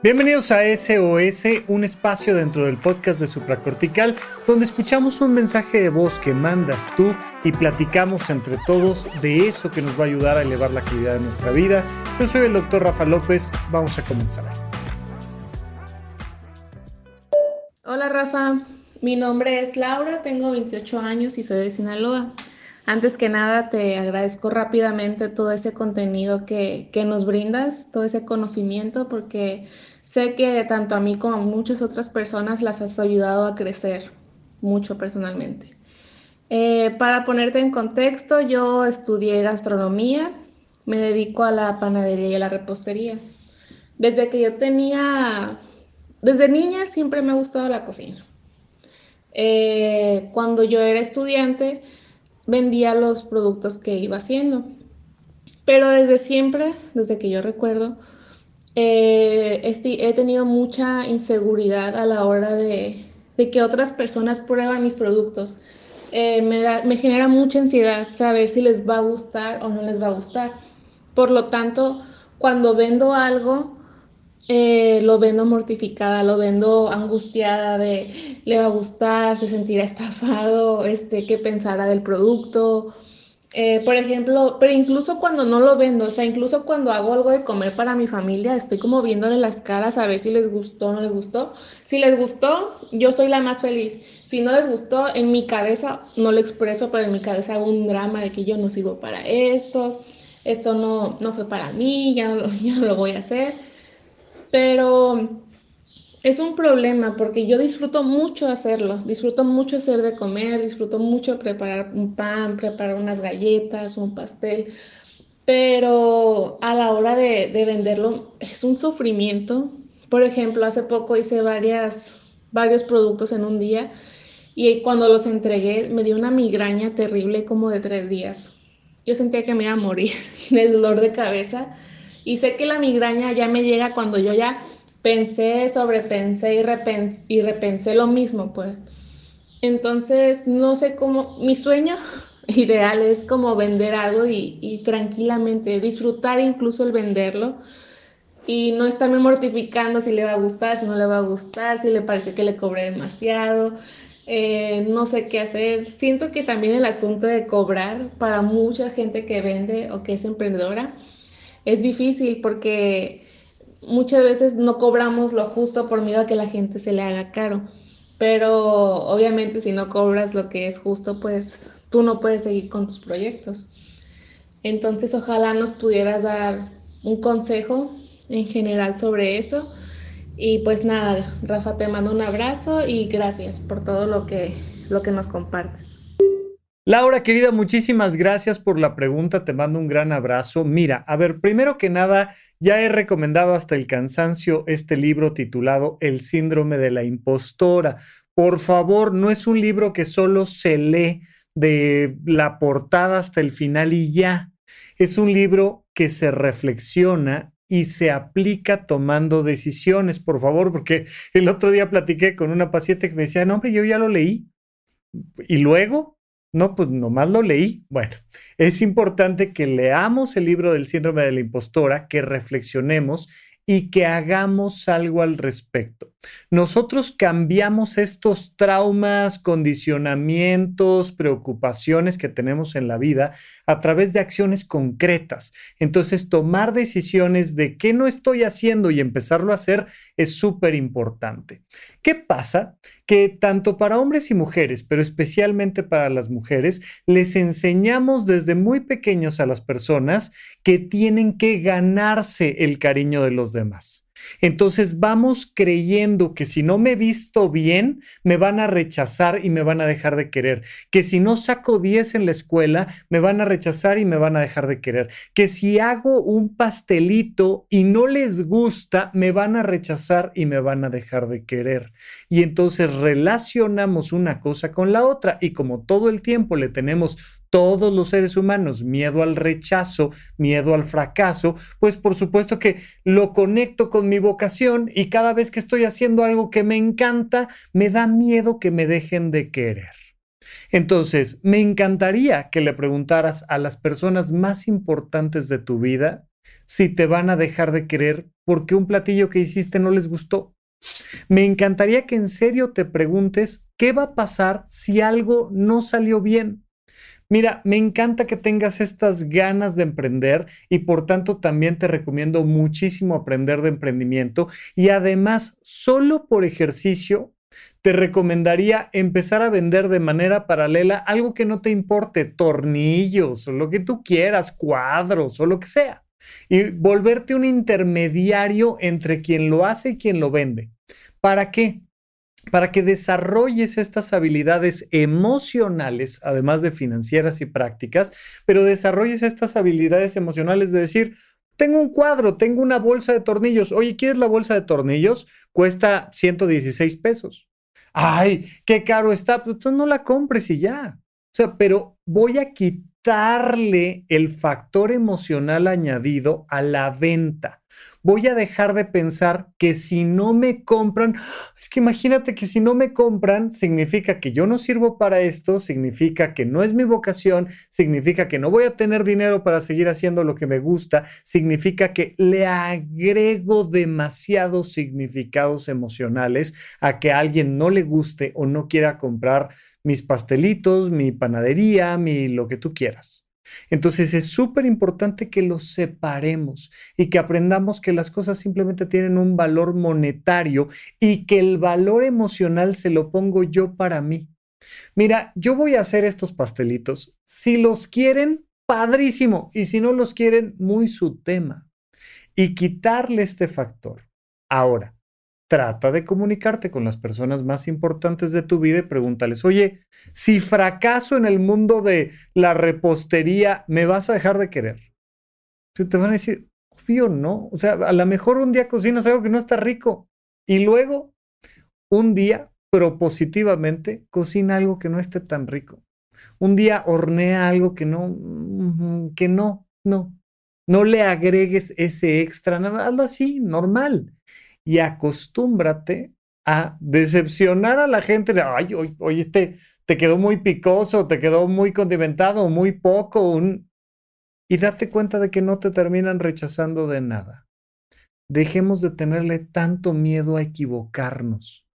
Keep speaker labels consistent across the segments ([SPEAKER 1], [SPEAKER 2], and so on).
[SPEAKER 1] Bienvenidos a SOS, un espacio dentro del podcast de Supracortical, donde escuchamos un mensaje de voz que mandas tú y platicamos entre todos de eso que nos va a ayudar a elevar la calidad de nuestra vida. Yo soy el doctor Rafa López, vamos a comenzar.
[SPEAKER 2] Hola Rafa, mi nombre es Laura, tengo 28 años y soy de Sinaloa. Antes que nada, te agradezco rápidamente todo ese contenido que, que, nos brindas, todo ese conocimiento, porque sé que tanto a mí como a muchas otras personas las has ayudado a crecer mucho personalmente. Eh, para ponerte en contexto, yo estudié gastronomía, me dedico a la panadería y a la repostería. Desde que yo tenía, desde niña siempre me ha gustado la cocina. Eh, cuando yo era estudiante, vendía los productos que iba haciendo. Pero desde siempre, desde que yo recuerdo, eh, he tenido mucha inseguridad a la hora de, que otras personas prueban mis productos. Eh, me, me genera mucha ansiedad saber si les va a gustar o no les va a gustar. Por lo tanto, cuando vendo algo, eh, lo vendo mortificada, lo vendo angustiada de le va a gustar, se sentirá estafado, este, qué pensará del producto. Eh, por ejemplo, pero incluso cuando no lo vendo, o sea, incluso cuando hago algo de comer para mi familia, estoy como viéndole las caras a ver si les gustó o no les gustó. Si les gustó, yo soy la más feliz. Si no les gustó, en mi cabeza no lo expreso, pero en mi cabeza hago un drama de que yo no sirvo para esto, esto no, no fue para mí, ya ya no lo voy a hacer. Pero es un problema porque yo disfruto mucho hacerlo, disfruto mucho hacer de comer, disfruto mucho preparar un pan, preparar unas galletas, un pastel, pero a la hora de, venderlo es un sufrimiento. Por ejemplo, hace poco hice varias, varios productos en un día y cuando los entregué me dio una migraña terrible como de tres días. Yo sentía que me iba a morir de dolor de cabeza y sé que la migraña ya me llega cuando yo ya pensé, sobrepensé y repensé, y repensé lo mismo, pues. Entonces, no sé cómo, mi sueño ideal es como vender algo y, y tranquilamente disfrutar incluso el venderlo y no estarme mortificando si le va a gustar, si no le va a gustar, si le parece que le cobré demasiado, eh, no sé qué hacer. Siento que también el asunto de cobrar para mucha gente que vende o que es emprendedora es difícil porque muchas veces no cobramos lo justo por miedo a que la gente se le haga caro. Pero obviamente si no cobras lo que es justo, pues tú no puedes seguir con tus proyectos. Entonces ojalá nos pudieras dar un consejo en general sobre eso. Y pues nada, Rafa, te mando un abrazo y gracias por todo lo que, lo que nos compartes.
[SPEAKER 1] Laura, querida, muchísimas gracias por la pregunta. Te mando un gran abrazo. Mira, a ver, primero que nada, ya he recomendado hasta el cansancio este libro titulado El síndrome de la impostora. Por favor, no es un libro que solo se lee de la portada hasta el final y ya. Es un libro que se reflexiona y se aplica tomando decisiones, por favor, porque el otro día platiqué con una paciente que me decía, no, hombre, yo ya lo leí. Y luego, no, pues nomás lo leí. Bueno, es importante que leamos el libro del síndrome de la impostora, que reflexionemos y que hagamos algo al respecto. Nosotros cambiamos estos traumas, condicionamientos, preocupaciones que tenemos en la vida a través de acciones concretas. Entonces, tomar decisiones de qué no estoy haciendo y empezarlo a hacer es súper importante. ¿Qué pasa? Que tanto para hombres y mujeres, pero especialmente para las mujeres, les enseñamos desde muy pequeños a las personas que tienen que ganarse el cariño de los demás. Entonces vamos creyendo que si no me visto bien, me van a rechazar y me van a dejar de querer. Que si no saco 10 en la escuela, me van a rechazar y me van a dejar de querer. Que si hago un pastelito y no les gusta, me van a rechazar y me van a dejar de querer. Y entonces relacionamos una cosa con la otra y como todo el tiempo le tenemos todos los seres humanos, miedo al rechazo, miedo al fracaso, pues por supuesto que lo conecto con mi vocación y cada vez que estoy haciendo algo que me encanta, me da miedo que me dejen de querer. Entonces, me encantaría que le preguntaras a las personas más importantes de tu vida si te van a dejar de querer porque un platillo que hiciste no les gustó. Me encantaría que en serio te preguntes qué va a pasar si algo no salió bien. Mira, me encanta que tengas estas ganas de emprender y por tanto también te recomiendo muchísimo aprender de emprendimiento y además solo por ejercicio te recomendaría empezar a vender de manera paralela algo que no te importe, tornillos o lo que tú quieras, cuadros o lo que sea y volverte un intermediario entre quien lo hace y quien lo vende. ¿Para qué? Para que desarrolles estas habilidades emocionales, además de financieras y prácticas, pero desarrolles estas habilidades emocionales de decir, tengo un cuadro, tengo una bolsa de tornillos. Oye, ¿quieres la bolsa de tornillos? Cuesta 116 pesos. Ay, qué caro está. Pues no la compres y ya. O sea, pero voy a quitar darle el factor emocional añadido a la venta. Voy a dejar de pensar que si no me compran, es que imagínate que si no me compran, significa que yo no sirvo para esto, significa que no es mi vocación, significa que no voy a tener dinero para seguir haciendo lo que me gusta, significa que le agrego demasiados significados emocionales a que a alguien no le guste o no quiera comprar mis pastelitos, mi panadería, mi lo que tú quieras. Entonces es súper importante que los separemos y que aprendamos que las cosas simplemente tienen un valor monetario y que el valor emocional se lo pongo yo para mí. Mira, yo voy a hacer estos pastelitos. Si los quieren, padrísimo. Y si no los quieren, muy su tema. Y quitarle este factor. Ahora, trata de comunicarte con las personas más importantes de tu vida y pregúntales, oye, si fracaso en el mundo de la repostería, ¿me vas a dejar de querer? te van a decir, obvio, no. O sea, a lo mejor un día cocinas algo que no está rico y luego un día propositivamente cocina algo que no esté tan rico. Un día hornea algo que no, que no, no. No le agregues ese extra, nada, hazlo así, normal y acostúmbrate a decepcionar a la gente ay, oye, este te quedó muy picoso, te quedó muy condimentado, muy poco, y date cuenta de que no te terminan rechazando de nada. Dejemos de tenerle tanto miedo a equivocarnos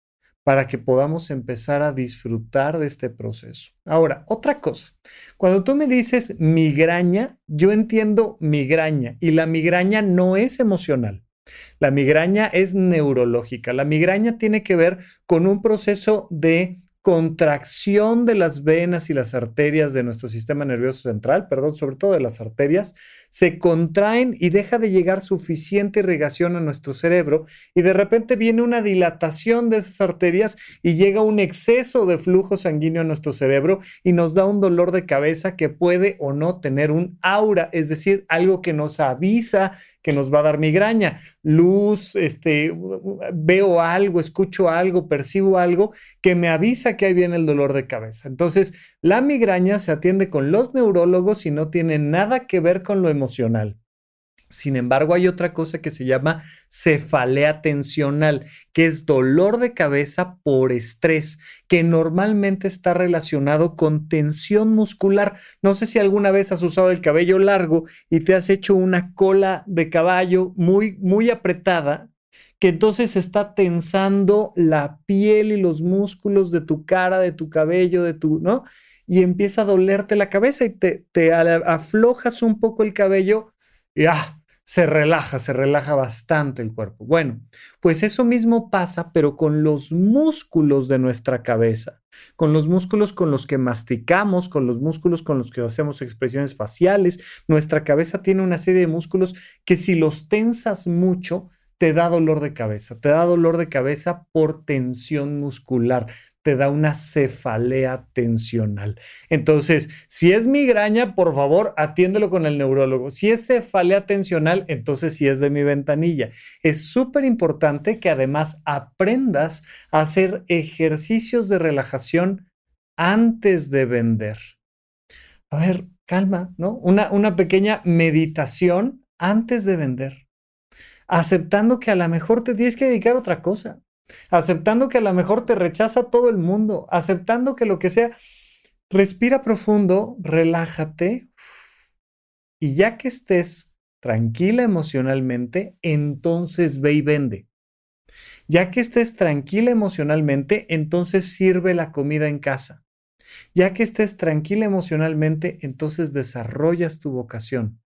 [SPEAKER 1] para que podamos empezar a disfrutar de este proceso. Ahora, otra cosa, cuando tú me dices migraña, yo entiendo migraña y la migraña no es emocional. La migraña es neurológica. La migraña tiene que ver con un proceso de contracción de las venas y las arterias de nuestro sistema nervioso central, perdón, sobre todo de las arterias, se contraen y deja de llegar suficiente irrigación a nuestro cerebro y de repente viene una dilatación de esas arterias y llega un exceso de flujo sanguíneo a nuestro cerebro y nos da un dolor de cabeza que puede o no tener un aura, es decir, algo que nos avisa que nos va a dar migraña. Luz, este, veo algo, escucho algo, percibo algo que me avisa que ahí viene el dolor de cabeza. Entonces, la migraña se atiende con los neurólogos y no tiene nada que ver con lo emocional. Sin embargo, hay otra cosa que se llama cefalea tensional, que es dolor de cabeza por estrés, que normalmente está relacionado con tensión muscular. No sé si alguna vez has usado el cabello largo y te has hecho una cola de caballo muy, muy apretada, que entonces está tensando la piel y los músculos de tu cara, de tu cabello, de tu, ¿no? Y empieza a dolerte la cabeza y te, te aflojas un poco el cabello y ¡ah! Se relaja, se relaja bastante el cuerpo. Bueno, pues eso mismo pasa, pero con los músculos de nuestra cabeza, con los músculos con los que masticamos, con los músculos con los que hacemos expresiones faciales. Nuestra cabeza tiene una serie de músculos que si los tensas mucho, te da dolor de cabeza, te da dolor de cabeza por tensión muscular, te da una cefalea tensional. Entonces, si es migraña, por favor, atiéndelo con el neurólogo. Si es cefalea tensional, entonces sí es de mi ventanilla. Es súper importante que además aprendas a hacer ejercicios de relajación antes de vender. A ver, calma, ¿no? Una, una pequeña meditación antes de vender. Aceptando que a lo mejor te tienes que dedicar a otra cosa aceptando que a lo mejor te rechaza todo el mundo, aceptando que lo que sea, respira profundo, relájate y ya que estés tranquila emocionalmente, entonces ve y vende. Ya que estés tranquila emocionalmente, entonces sirve la comida en casa. Ya que estés tranquila emocionalmente, entonces desarrollas tu vocación.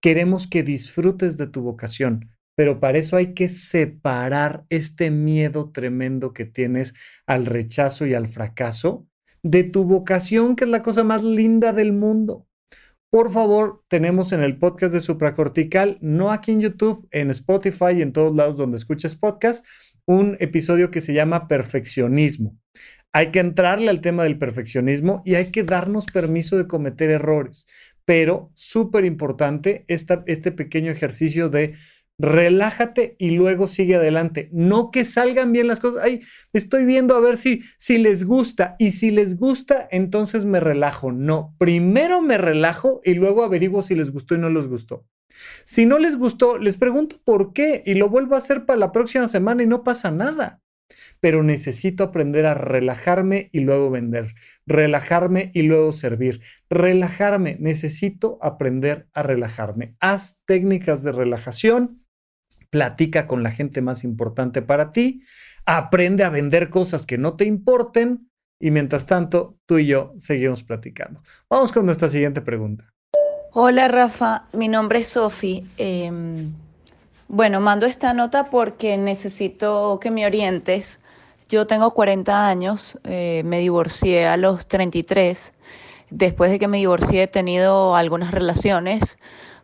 [SPEAKER 1] Queremos que disfrutes de tu vocación, pero para eso hay que separar este miedo tremendo que tienes al rechazo y al fracaso de tu vocación, que es la cosa más linda del mundo. Por favor, tenemos en el podcast de Supracortical, no aquí en YouTube, en Spotify y en todos lados donde escuches podcast, un episodio que se llama Perfeccionismo. Hay que entrarle al tema del perfeccionismo y hay que darnos permiso de cometer errores. Pero súper importante este pequeño ejercicio de relájate y luego sigue adelante. No que salgan bien las cosas. Ay, estoy viendo a ver si, si les gusta. Y si les gusta, entonces me relajo. No, primero me relajo y luego averiguo si les gustó y no les gustó. Si no les gustó, les pregunto por qué y lo vuelvo a hacer para la próxima semana y no pasa nada pero necesito aprender a relajarme y luego vender, relajarme y luego servir, relajarme, necesito aprender a relajarme. Haz técnicas de relajación, platica con la gente más importante para ti, aprende a vender cosas que no te importen y mientras tanto tú y yo seguimos platicando. Vamos con nuestra siguiente pregunta.
[SPEAKER 3] Hola Rafa, mi nombre es Sofi. Em, bueno, mando esta nota porque necesito que me orientes. Yo tengo 40 años, eh, me divorcié a los 33. Después de que me divorcié he tenido algunas relaciones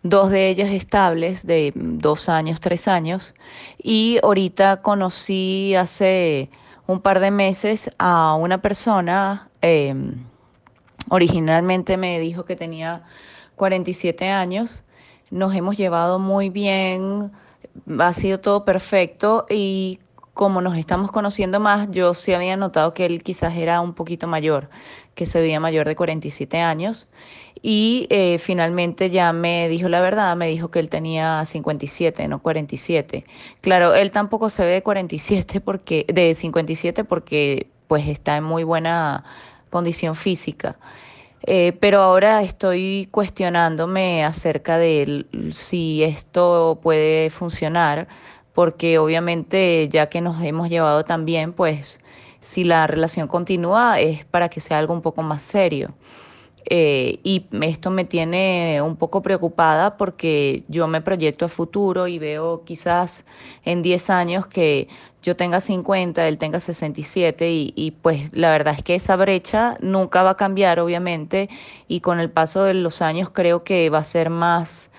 [SPEAKER 3] dos de ellas estables de dos años, tres años, y ahorita conocí hace un par de meses a una persona, em, originalmente me dijo que tenía 47 años, nos hemos llevado muy bien, ha sido todo perfecto y como nos estamos conociendo más, yo sí había notado que él quizás era un poquito mayor, que se veía mayor de 47 años. Y eh, finalmente ya me dijo la verdad, me dijo que él tenía 57, no 47. Claro, él tampoco se ve de 47 porque, de 57 porque pues está en muy buena condición física. Eh, pero ahora estoy cuestionándome acerca de si esto puede funcionar porque obviamente ya que nos hemos llevado tan bien, pues si la relación continúa es para que sea algo un poco más serio. Eh, y esto me tiene un poco preocupada porque yo me proyecto a futuro y veo quizás en 10 años que yo tenga 50, él tenga 67 y, y pues la verdad es que esa brecha nunca va a cambiar obviamente y con el paso de los años creo que va a ser más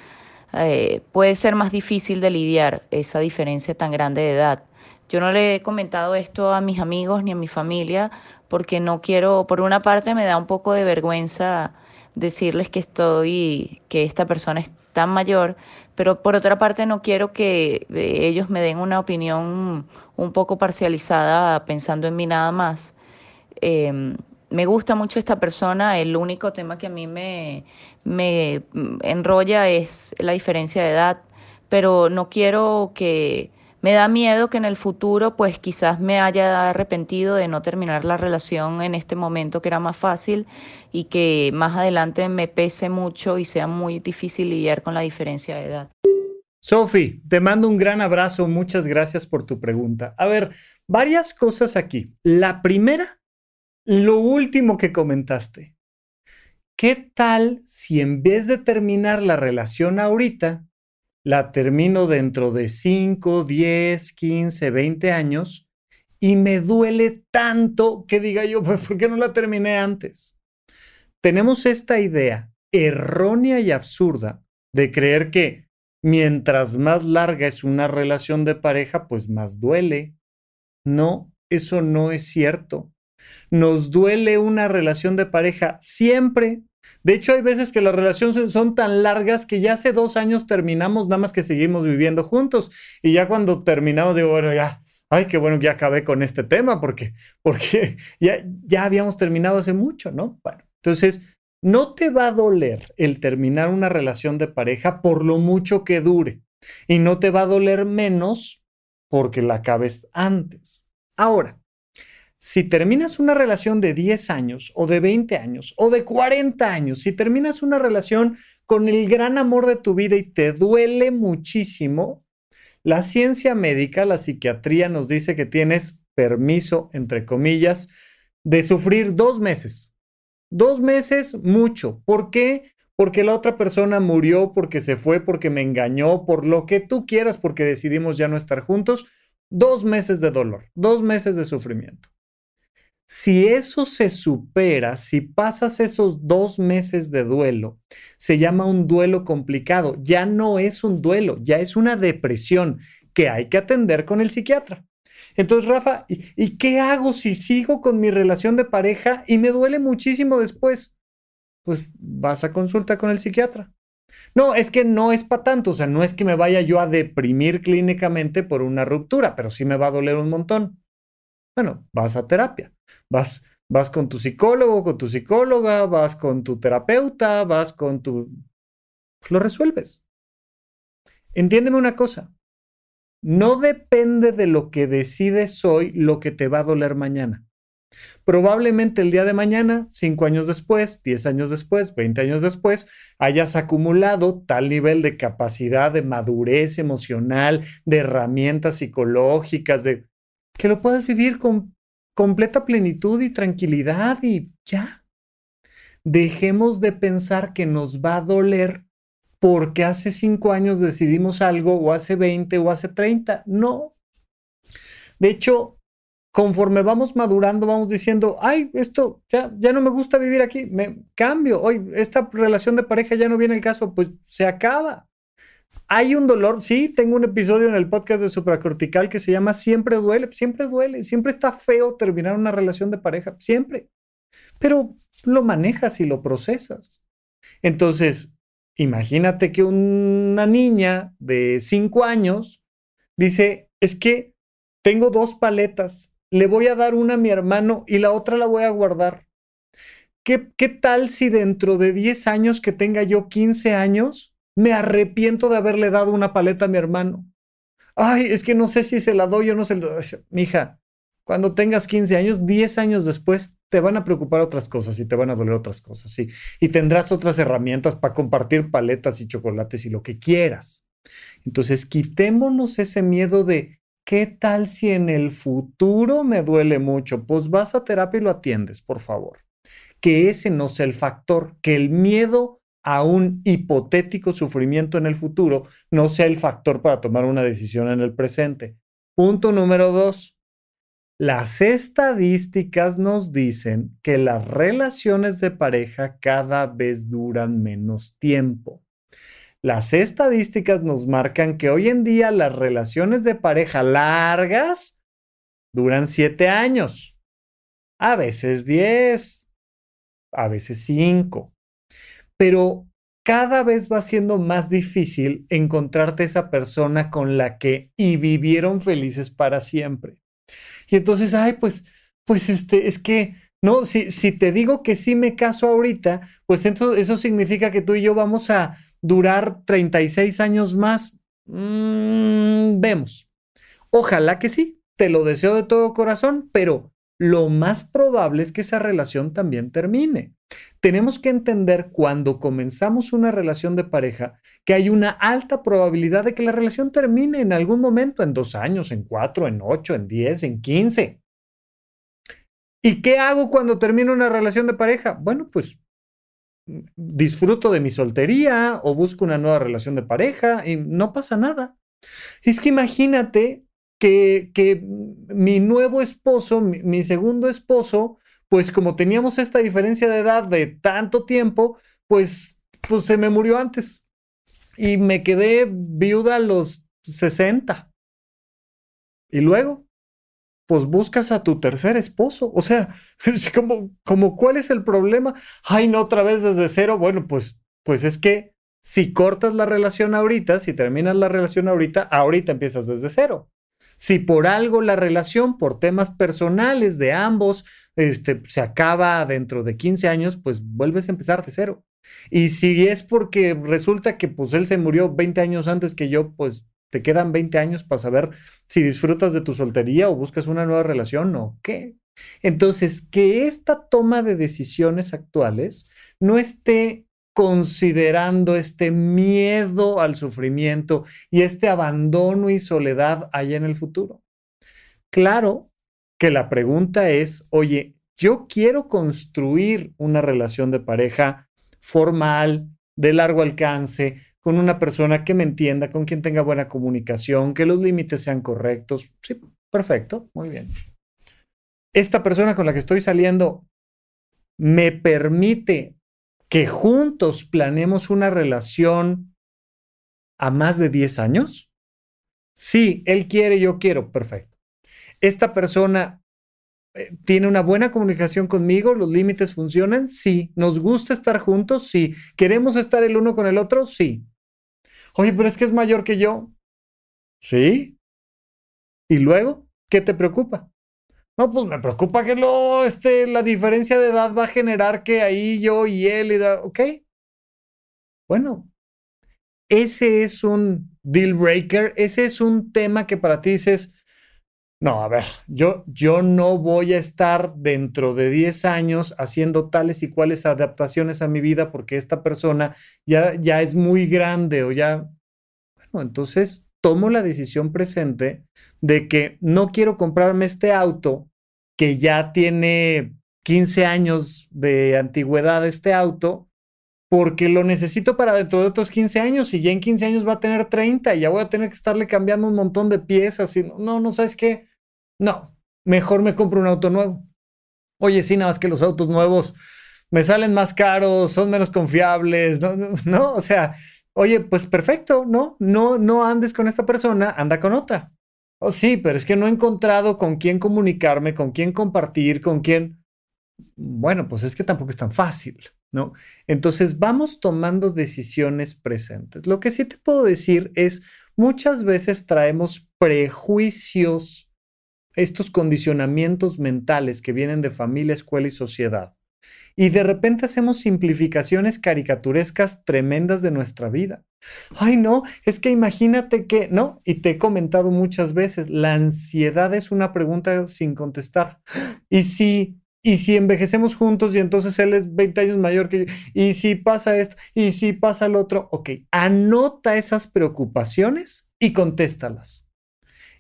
[SPEAKER 3] eh, puede ser más difícil de lidiar esa diferencia tan grande de edad. Yo no le he comentado esto a mis amigos ni a mi familia porque no quiero, por una parte me da un poco de vergüenza decirles que estoy, que esta persona es tan mayor, pero por otra parte no quiero que eh, ellos me den una opinión un poco parcializada pensando en mí nada más. Em, me gusta mucho esta persona, el único tema que a mí me, me enrolla es la diferencia de edad, pero no quiero que, me da miedo que en el futuro pues quizás me haya arrepentido de no terminar la relación en este momento que era más fácil y que más adelante me pese mucho y sea muy difícil lidiar con la diferencia de edad.
[SPEAKER 1] Sofi, te mando un gran abrazo, muchas gracias por tu pregunta. A ver, varias cosas aquí. La primera lo último que comentaste. ¿Qué tal si en vez de terminar la relación ahorita, la termino dentro de 5, 10, 15, 20 años y me duele tanto que diga yo, pues, ¿por qué no la terminé antes? Tenemos esta idea errónea y absurda de creer que mientras más larga es una relación de pareja, pues más duele. No, eso no es cierto. Nos duele una relación de pareja siempre. De hecho, hay veces que las relaciones son tan largas que ya hace dos años terminamos, nada más que seguimos viviendo juntos. Y ya cuando terminamos, digo, bueno, ya, ay, qué bueno que ya acabé con este tema, porque, porque ya, ya habíamos terminado hace mucho, ¿no? Bueno, entonces, no te va a doler el terminar una relación de pareja por lo mucho que dure. Y no te va a doler menos porque la acabes antes. Ahora, si terminas una relación de 10 años o de 20 años o de 40 años, si terminas una relación con el gran amor de tu vida y te duele muchísimo, la ciencia médica, la psiquiatría nos dice que tienes permiso, entre comillas, de sufrir dos meses. Dos meses, mucho. ¿Por qué? Porque la otra persona murió, porque se fue, porque me engañó, por lo que tú quieras, porque decidimos ya no estar juntos. Dos meses de dolor, dos meses de sufrimiento. Si eso se supera, si pasas esos dos meses de duelo, se llama un duelo complicado. Ya no es un duelo, ya es una depresión que hay que atender con el psiquiatra. Entonces, Rafa, ¿y, qué hago si sigo con mi relación de pareja y me duele muchísimo después? Pues vas a consulta con el psiquiatra. No, es que no es para tanto, o sea, no es que me vaya yo a deprimir clínicamente por una ruptura, pero sí me va a doler un montón. Bueno, vas a terapia, vas, vas con tu psicólogo, con tu psicóloga, vas con tu terapeuta, vas con tu... Pues lo resuelves. Entiéndeme una cosa, no depende de lo que decides hoy lo que te va a doler mañana. Probablemente el día de mañana, cinco años después, diez años después, veinte años después, hayas acumulado tal nivel de capacidad, de madurez emocional, de herramientas psicológicas, de que lo puedas vivir con completa plenitud y tranquilidad y ya. Dejemos de pensar que nos va a doler porque hace cinco años decidimos algo o hace 20 o hace 30. No. De hecho, conforme vamos madurando, vamos diciendo, ay, esto ya, ya no me gusta vivir aquí, me cambio, hoy esta relación de pareja ya no viene el caso, pues se acaba. Hay un dolor, sí, tengo un episodio en el podcast de supracortical que se llama Siempre duele, siempre duele, siempre está feo terminar una relación de pareja, siempre. Pero lo manejas y lo procesas. Entonces, imagínate que una niña de 5 años dice, es que tengo dos paletas, le voy a dar una a mi hermano y la otra la voy a guardar. ¿Qué, qué tal si dentro de 10 años que tenga yo 15 años, me arrepiento de haberle dado una paleta a mi hermano. Ay, es que no sé si se la doy o no se la doy. Mija, cuando tengas 15 años, 10 años después, te van a preocupar otras cosas y te van a doler otras cosas, sí. Y tendrás otras herramientas para compartir paletas y chocolates y lo que quieras. Entonces, quitémonos ese miedo de, ¿qué tal si en el futuro me duele mucho? Pues vas a terapia y lo atiendes, por favor. Que ese no sea el factor, que el miedo a un hipotético sufrimiento en el futuro no sea el factor para tomar una decisión en el presente. Punto número dos. Las estadísticas nos dicen que las relaciones de pareja cada vez duran menos tiempo. Las estadísticas nos marcan que hoy en día las relaciones de pareja largas duran siete años, a veces diez, a veces cinco pero cada vez va siendo más difícil encontrarte esa persona con la que y vivieron felices para siempre. Y entonces, ay, pues, pues este, es que, no, si, si te digo que sí me caso ahorita, pues entonces eso significa que tú y yo vamos a durar 36 años más. Mm, vemos. Ojalá que sí, te lo deseo de todo corazón, pero lo más probable es que esa relación también termine. Tenemos que entender cuando comenzamos una relación de pareja que hay una alta probabilidad de que la relación termine en algún momento, en dos años, en cuatro, en ocho, en diez, en quince. ¿Y qué hago cuando termino una relación de pareja? Bueno, pues disfruto de mi soltería o busco una nueva relación de pareja y no pasa nada. Es que imagínate que, que mi nuevo esposo, mi segundo esposo, pues como teníamos esta diferencia de edad de tanto tiempo, pues, pues se me murió antes. Y me quedé viuda a los 60. Y luego, pues buscas a tu tercer esposo. O sea, como, como ¿cuál es el problema? Ay, no, otra vez desde cero. Bueno, pues, pues es que si cortas la relación ahorita, si terminas la relación ahorita, ahorita empiezas desde cero. Si por algo la relación, por temas personales de ambos, este, se acaba dentro de 15 años, pues vuelves a empezar de cero. Y si es porque resulta que pues él se murió 20 años antes que yo, pues Te quedan 20 años para saber si disfrutas de tu soltería o buscas una nueva relación o qué. Entonces, que esta toma de decisiones actuales no esté considerando este miedo al sufrimiento y este abandono y soledad allá en el futuro. Claro que la pregunta es, oye, yo quiero construir una relación de pareja formal, de largo alcance, con una persona que me entienda, con quien tenga buena comunicación, que los límites sean correctos. Sí, perfecto, muy bien. Esta persona con la que estoy saliendo me permite que juntos planeemos una relación a más de 10 años? Sí, él quiere, yo quiero, perfecto. Esta persona eh, tiene una buena comunicación conmigo, los límites funcionan, sí. Nos gusta estar juntos, sí. ¿Queremos estar el uno con el otro? Sí. Oye, pero es que es mayor que yo. Sí. ¿Y luego? ¿Qué te preocupa? No, pues me preocupa que lo, este, la diferencia de edad va a generar que ahí yo y él, y da, ok. Bueno, ese es un deal breaker, ese es un tema que para ti dices, no, a ver, yo, yo no voy a estar dentro de 10 años haciendo tales y cuales adaptaciones a mi vida porque esta persona ya, ya es muy grande o ya, bueno, entonces tomo la decisión presente de que no quiero comprarme este auto que ya tiene 15 años de antigüedad este auto, porque lo necesito para dentro de otros 15 años y ya en 15 años va a tener 30 y ya voy a tener que estarle cambiando un montón de piezas y no, no, ¿sabes qué? No, mejor me compro un auto nuevo. Oye, sí, nada más que los autos nuevos me salen más caros, son menos confiables, ¿no? ¿no? O sea, Oye, pues perfecto, ¿no? No, no andes con esta persona, anda con otra. Oh, sí, pero es que no he encontrado con quién comunicarme, con quién compartir, con quién. Bueno, pues es que tampoco es tan fácil, ¿no? Entonces vamos tomando decisiones presentes. Lo que sí te puedo decir es, muchas veces traemos prejuicios, estos condicionamientos mentales que vienen de familia, escuela y sociedad y de repente hacemos simplificaciones caricaturescas tremendas de nuestra vida. Ay, no, es que imagínate que, no, y te he comentado muchas veces, la ansiedad es una pregunta sin contestar. Y si, y si envejecemos juntos y entonces él es 20 años mayor que yo, y si pasa esto, y si pasa lo otro, ok, anota esas preocupaciones y contéstalas.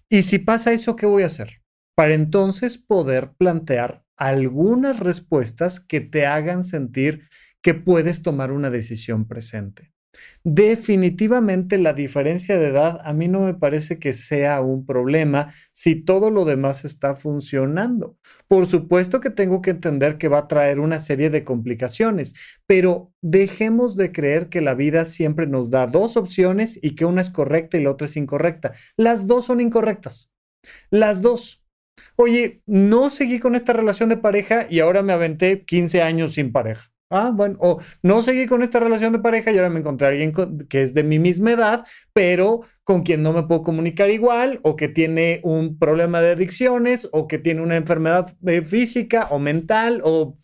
[SPEAKER 1] Y si pasa eso, ¿qué voy a hacer? Para entonces poder plantear algunas respuestas que te hagan sentir que puedes tomar una decisión presente. Definitivamente la diferencia de edad a mí no me parece que sea un problema si todo lo demás está funcionando. Por supuesto que tengo que entender que va a traer una serie de complicaciones, pero dejemos de creer que la vida siempre nos da dos opciones y que una es correcta y la otra es incorrecta. Las dos son incorrectas. Las dos. Oye, no seguí con esta relación de pareja y ahora me aventé 15 años sin pareja. Ah, bueno, o no seguí con esta relación de pareja y ahora me encontré a alguien que es de mi misma edad, pero con quien no me puedo comunicar igual, o que tiene un problema de adicciones, o que tiene una enfermedad eh, física o mental, o...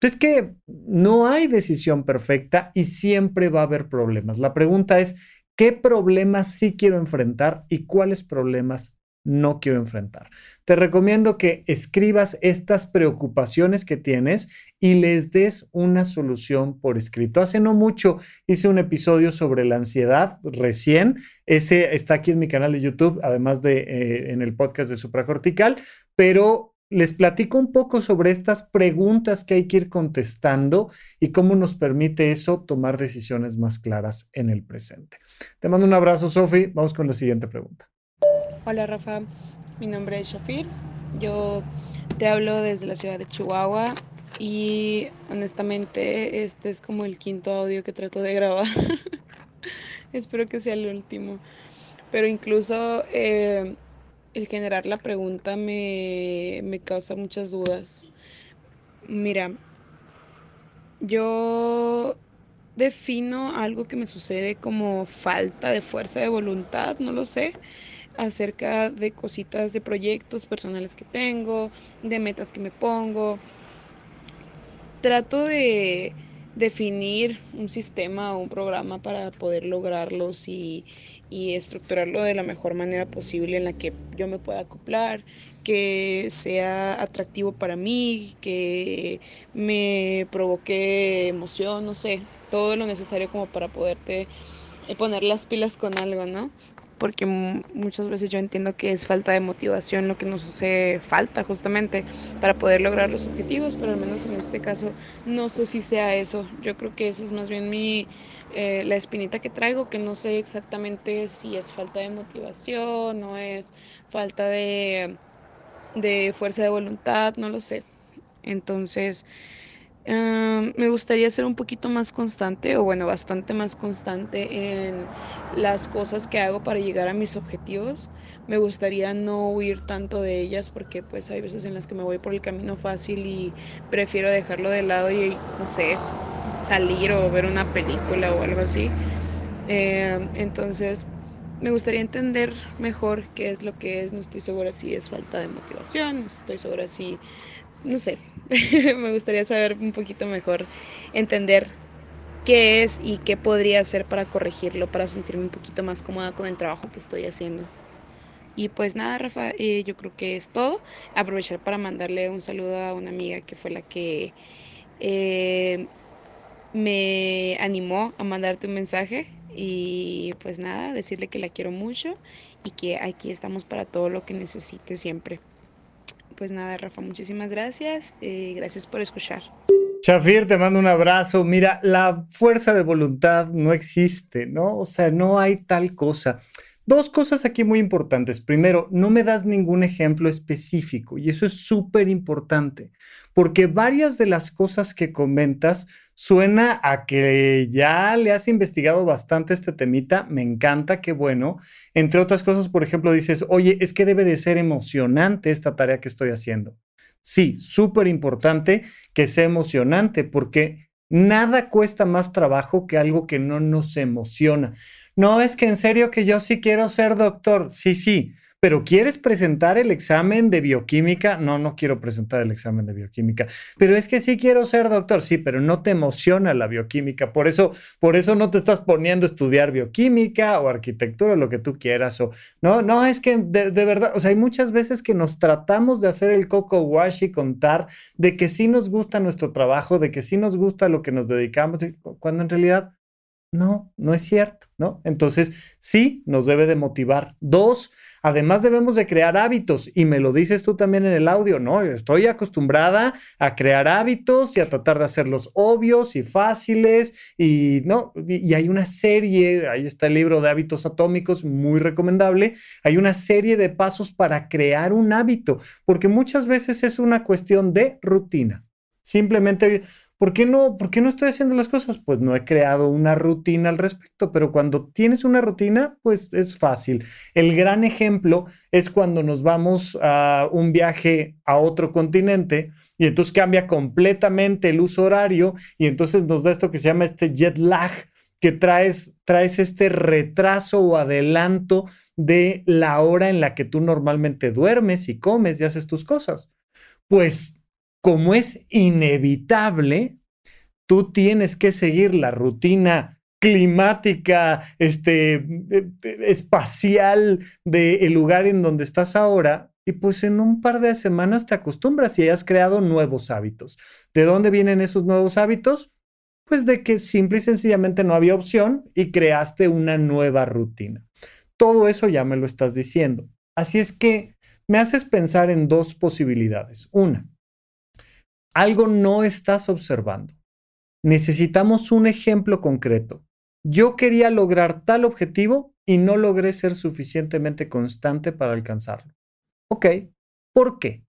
[SPEAKER 1] Es que no hay decisión perfecta y siempre va a haber problemas. La pregunta es, ¿qué problemas sí quiero enfrentar y cuáles problemas no quiero enfrentar. Te recomiendo que escribas estas preocupaciones que tienes y les des una solución por escrito. Hace no mucho hice un episodio sobre la ansiedad recién. Ese está aquí en mi canal de YouTube, además de eh, en el podcast de Supracortical, pero les platico un poco sobre estas preguntas que hay que ir contestando y cómo nos permite eso tomar decisiones más claras en el presente. Te mando un abrazo, Sofi. Vamos con la siguiente pregunta.
[SPEAKER 4] Hola Rafa, mi nombre es Shafir, yo te hablo desde la ciudad de Chihuahua y honestamente este es como el quinto audio que trato de grabar. Espero que sea el último. Pero incluso eh, el generar la pregunta me, me causa muchas dudas. Mira, yo defino algo que me sucede como falta de fuerza de voluntad, no lo sé acerca de cositas, de proyectos personales que tengo, de metas que me pongo. Trato de
[SPEAKER 2] definir un sistema o un programa para poder lograrlos y, y, estructurarlo de la mejor manera posible en la que yo me pueda acoplar, que sea atractivo para mí, que me provoque emoción, no sé, todo lo necesario como para poderte poner las pilas con algo, ¿no? Porque muchas veces yo entiendo que es falta de motivación lo que nos hace falta justamente para poder lograr los objetivos, pero al menos en este caso no sé si sea eso. Yo creo que esa es más bien mi, eh, la espinita que traigo, que no sé exactamente si es falta de motivación o es falta de, de fuerza de voluntad, no lo sé. Entonces, me gustaría ser un poquito más constante, o bueno, bastante más constante en las cosas que hago para llegar a mis objetivos. Me gustaría no huir tanto de ellas porque pues hay veces en las que me voy por el camino fácil y prefiero dejarlo de lado y, no sé, salir o ver una película o algo así. Em, entonces, me gustaría entender mejor qué es lo que es. No estoy segura si es falta de motivación, estoy segura si no sé, me gustaría saber un poquito mejor, entender qué es y qué podría hacer para corregirlo, para sentirme un poquito más cómoda con el trabajo que estoy haciendo. Y pues nada, Rafa, eh, yo creo que es todo. Aprovechar para mandarle un saludo a una amiga que fue la que eh, me animó a mandarte un mensaje. Y pues nada, decirle que la quiero mucho y que aquí estamos para todo lo que necesite siempre pues nada, Rafa, muchísimas gracias. Eh, gracias por escuchar.
[SPEAKER 1] Shafir, te mando un abrazo. Mira, la fuerza de voluntad no existe, ¿no? O sea, no hay tal cosa. Dos cosas aquí muy importantes. Primero, no me das ningún ejemplo específico y eso es súper importante porque varias de las cosas que comentas suena a que ya le has investigado bastante este temita. Me encanta, qué bueno. Entre otras cosas, por ejemplo, dices, oye, es que debe de ser emocionante esta tarea que estoy haciendo. Sí, súper importante que sea emocionante porque nada cuesta más trabajo que algo que no nos emociona. No, es que en serio que yo sí quiero ser doctor. Sí, sí, pero ¿quieres presentar el examen de bioquímica? No, no quiero presentar el examen de bioquímica. Pero es que sí quiero ser doctor. Sí, pero no te emociona la bioquímica. Por eso, por eso no te estás poniendo a estudiar bioquímica o arquitectura, lo que tú quieras. O no, no, es que de, de verdad, o sea, hay muchas veces que nos tratamos de hacer el coco wash y contar de que sí nos gusta nuestro trabajo, de que sí nos gusta lo que nos dedicamos, cuando en realidad no, no es cierto, ¿no? Entonces, sí, nos debe de motivar. Dos, además debemos de crear hábitos, y me lo dices tú también en el audio, ¿no? Estoy acostumbrada a crear hábitos y a tratar de hacerlos obvios y fáciles, y, ¿no? Y hay una serie, ahí está el libro de hábitos atómicos, muy recomendable, hay una serie de pasos para crear un hábito, porque muchas veces es una cuestión de rutina. Simplemente ¿Por qué, no, ¿Por qué no estoy haciendo las cosas? Pues no he creado una rutina al respecto, pero cuando tienes una rutina, pues es fácil. El gran ejemplo es cuando nos vamos a un viaje a otro continente y entonces cambia completamente el uso horario y entonces nos da esto que se llama este jet lag, que traes, traes este retraso o adelanto de la hora en la que tú normalmente duermes y comes y haces tus cosas. Pues como es inevitable, tú tienes que seguir la rutina climática, este, eh, espacial del lugar en donde estás ahora, y pues en un par de semanas te acostumbras y has creado nuevos hábitos. ¿De dónde vienen esos nuevos hábitos? Pues de que simple y sencillamente no había opción y creaste una nueva rutina. Todo eso ya me lo estás diciendo. Así es que me haces pensar en dos posibilidades. Una, algo no estás observando. Necesitamos un ejemplo concreto. Yo quería lograr tal objetivo y no logré ser suficientemente constante para alcanzarlo. Ok, ¿por qué?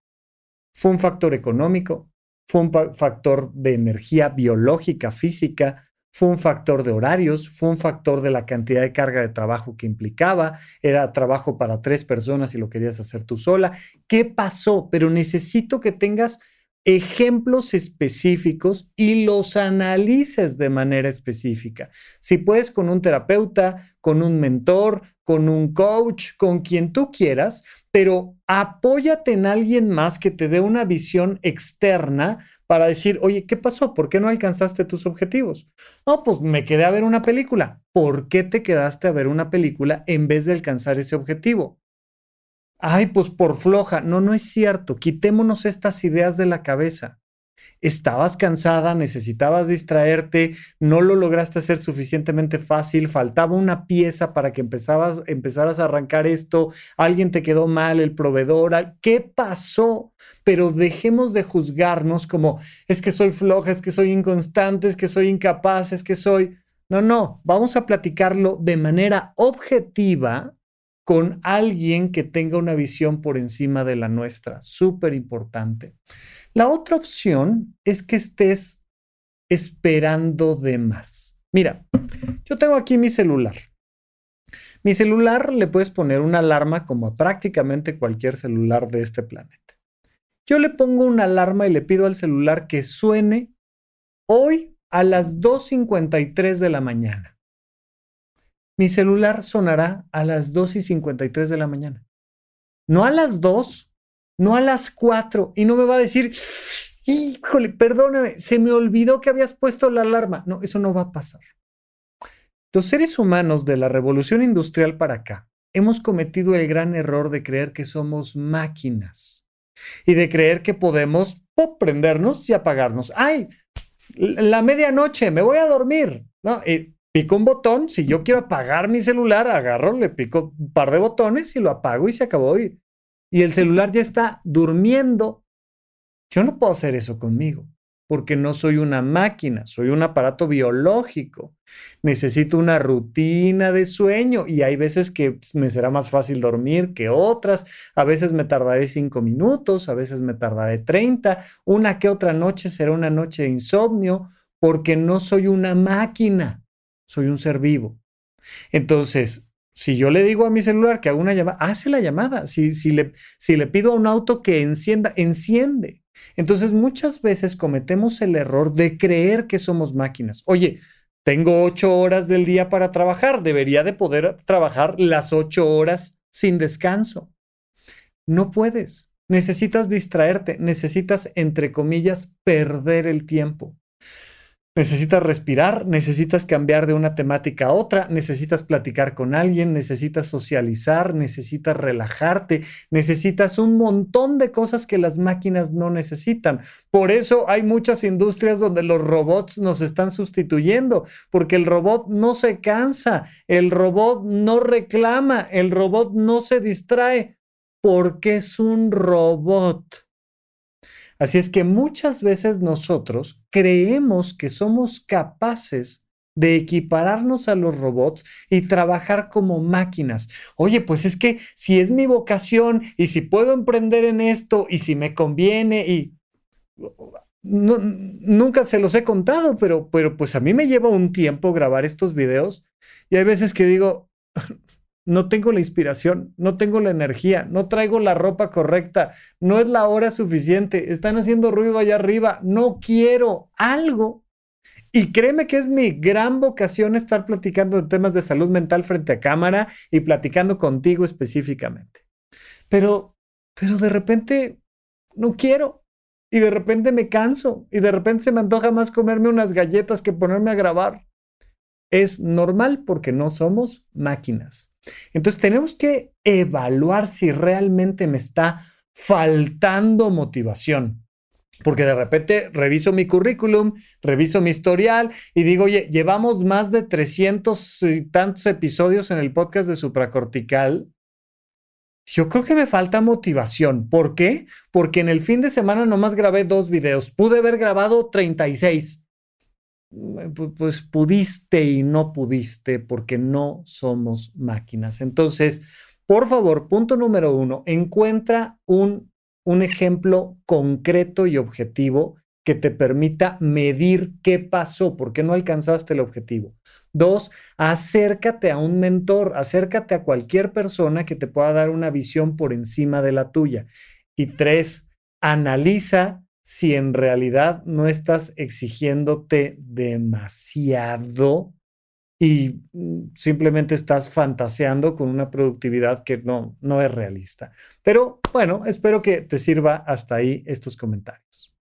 [SPEAKER 1] ¿Fue un factor económico? ¿Fue un factor de energía biológica, física? ¿Fue un factor de horarios? ¿Fue un factor de la cantidad de carga de trabajo que implicaba? ¿Era trabajo para tres personas y lo querías hacer tú sola? ¿Qué pasó? Pero necesito que tengas ejemplos específicos y los analices de manera específica. Si puedes con un terapeuta, con un mentor, con un coach, con quien tú quieras, pero apóyate en alguien más que te dé una visión externa para decir, oye, ¿qué pasó? ¿Por qué no alcanzaste tus objetivos? No, pues me quedé a ver una película. ¿Por qué te quedaste a ver una película en vez de alcanzar ese objetivo? Ay, pues por floja. No, no es cierto. Quitémonos estas ideas de la cabeza. Estabas cansada, necesitabas distraerte, no lo lograste hacer suficientemente fácil, faltaba una pieza para que empezabas, empezaras a arrancar esto, alguien te quedó mal, el proveedor, ¿qué pasó? Pero dejemos de juzgarnos como es que soy floja, es que soy inconstante, es que soy incapaz, es que soy... No, no, vamos a platicarlo de manera objetiva con alguien que tenga una visión por encima de la nuestra. Súper importante. La otra opción es que estés esperando de más. Mira, yo tengo aquí mi celular. Mi celular le puedes poner una alarma como a prácticamente cualquier celular de este planeta. Yo le pongo una alarma y le pido al celular que suene hoy a las 2.53 de la mañana mi celular sonará a las 2 y 53 de la mañana. No a las 2, no a las 4. Y no me va a decir, híjole, perdóname, se me olvidó que habías puesto la alarma. No, eso no va a pasar. Los seres humanos de la revolución industrial para acá hemos cometido el gran error de creer que somos máquinas y de creer que podemos prendernos y apagarnos. ¡Ay! La medianoche, me voy a dormir. ¿no? Pico un botón, si yo quiero apagar mi celular, agarro, le pico un par de botones y lo apago y se acabó. Y, y el celular ya está durmiendo. Yo no puedo hacer eso conmigo, porque no soy una máquina, soy un aparato biológico. Necesito una rutina de sueño y hay veces que me será más fácil dormir que otras. A veces me tardaré cinco minutos, a veces me tardaré 30. Una que otra noche será una noche de insomnio, porque no soy una máquina soy un ser vivo. Entonces, si yo le digo a mi celular que haga una llamada, hace la llamada. Si, si, le, si le pido a un auto que encienda, enciende. Entonces, muchas veces cometemos el error de creer que somos máquinas. Oye, tengo ocho horas del día para trabajar, debería de poder trabajar las ocho horas sin descanso. No puedes. Necesitas distraerte, necesitas, entre comillas, perder el tiempo. Necesitas respirar, necesitas cambiar de una temática a otra, necesitas platicar con alguien, necesitas socializar, necesitas relajarte, necesitas un montón de cosas que las máquinas no necesitan. Por eso hay muchas industrias donde los robots nos están sustituyendo, porque el robot no se cansa, el robot no reclama, el robot no se distrae, porque es un robot. Así es que muchas veces nosotros creemos que somos capaces de equipararnos a los robots y trabajar como máquinas. Oye, pues es que si es mi vocación y si puedo emprender en esto y si me conviene y nunca se los he contado, pero, pero pues a mí me lleva un tiempo grabar estos videos y hay veces que digo, no tengo la inspiración, no tengo la energía, no traigo la ropa correcta, no es la hora suficiente, están haciendo ruido allá arriba, no quiero algo. Y créeme que es mi gran vocación estar platicando de temas de salud mental frente a cámara y platicando contigo específicamente. Pero, pero de repente no quiero. Y de repente me canso. Y de repente se me antoja más comerme unas galletas que ponerme a grabar. Es normal porque no somos máquinas. Entonces tenemos que evaluar si realmente me está faltando motivación. Porque de repente reviso mi currículum, reviso mi historial y digo, oye, llevamos más de 300 y tantos episodios en el podcast de supracortical. Yo creo que me falta motivación. ¿Por qué? Porque en el fin de semana nomás grabé dos videos. Pude haber grabado 36 pues pudiste y no pudiste porque no somos máquinas. Entonces, por favor, punto número uno, encuentra un, un ejemplo concreto y objetivo que te permita medir qué pasó, por qué no alcanzaste el objetivo. Dos, acércate a un mentor, acércate a cualquier persona que te pueda dar una visión por encima de la tuya. Y tres, analiza si en realidad no estás exigiéndote demasiado y mm, simplemente estás fantaseando con una productividad que no, no es realista. Pero bueno, espero que te sirva hasta ahí estos comentarios.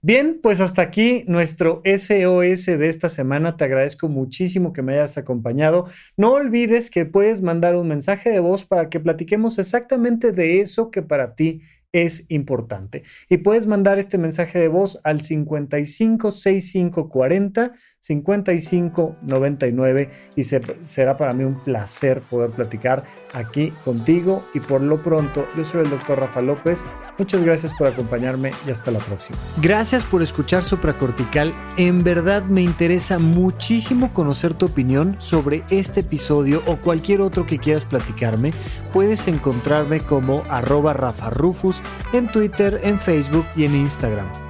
[SPEAKER 1] Bien, pues hasta aquí nuestro SOS de esta semana. Te agradezco muchísimo que me hayas acompañado. No olvides que puedes mandar un mensaje de voz para que platiquemos exactamente de eso que para ti es importante. Y puedes mandar este mensaje de voz al 556540 5599 y será para mí un placer poder platicar aquí contigo. Y por lo pronto, yo soy el doctor Rafa López. Muchas gracias por acompañarme y hasta la próxima. Gracias por escuchar Supracortical. En verdad me interesa muchísimo conocer tu opinión sobre este episodio o cualquier otro que quieras platicarme. Puedes encontrarme como arroba Rafa Rufus en Twitter, en Facebook y en Instagram.